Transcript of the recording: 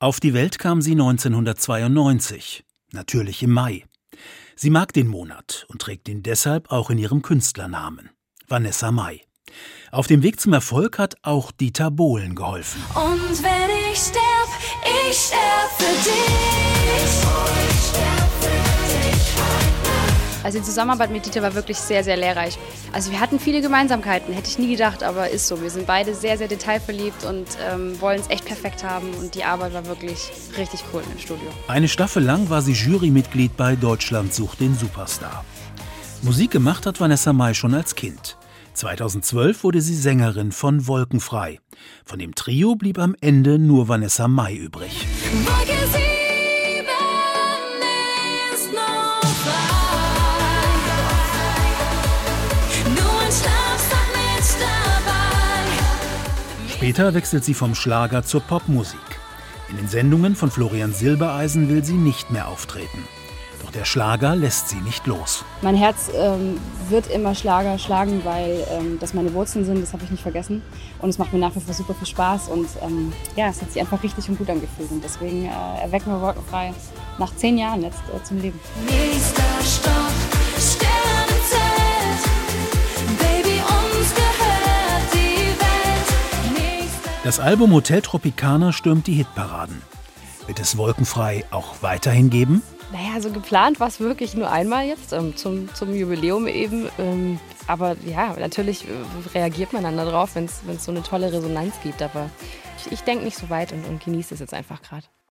Auf die Welt kam sie 1992, natürlich im Mai. Sie mag den Monat und trägt ihn deshalb auch in ihrem Künstlernamen, Vanessa Mai. Auf dem Weg zum Erfolg hat auch Dieter Bohlen geholfen. Und wenn ich sterb, ich sterb für dich. Also die Zusammenarbeit mit Dieter war wirklich sehr, sehr lehrreich. Also wir hatten viele Gemeinsamkeiten, hätte ich nie gedacht, aber ist so. Wir sind beide sehr, sehr detailverliebt und ähm, wollen es echt perfekt haben und die Arbeit war wirklich richtig cool im Studio. Eine Staffel lang war sie Jurymitglied bei Deutschland sucht den Superstar. Musik gemacht hat Vanessa Mai schon als Kind. 2012 wurde sie Sängerin von Wolkenfrei. Von dem Trio blieb am Ende nur Vanessa Mai übrig. Wolke Später wechselt sie vom Schlager zur Popmusik. In den Sendungen von Florian Silbereisen will sie nicht mehr auftreten. Doch der Schlager lässt sie nicht los. Mein Herz ähm, wird immer Schlager schlagen, weil ähm, das meine Wurzeln sind, das habe ich nicht vergessen. Und es macht mir nach wie vor super viel Spaß und ähm, ja, es hat sich einfach richtig und gut angefühlt. Und deswegen äh, erwecken wir Wolkenfrei nach zehn Jahren jetzt äh, zum Leben. Nächster Stopp, Das Album Hotel Tropicana stürmt die Hitparaden. Wird es Wolkenfrei auch weiterhin geben? Naja, so geplant war es wirklich nur einmal jetzt, ähm, zum, zum Jubiläum eben. Ähm, aber ja, natürlich äh, reagiert man dann darauf, wenn es so eine tolle Resonanz gibt. Aber ich, ich denke nicht so weit und, und genieße es jetzt einfach gerade.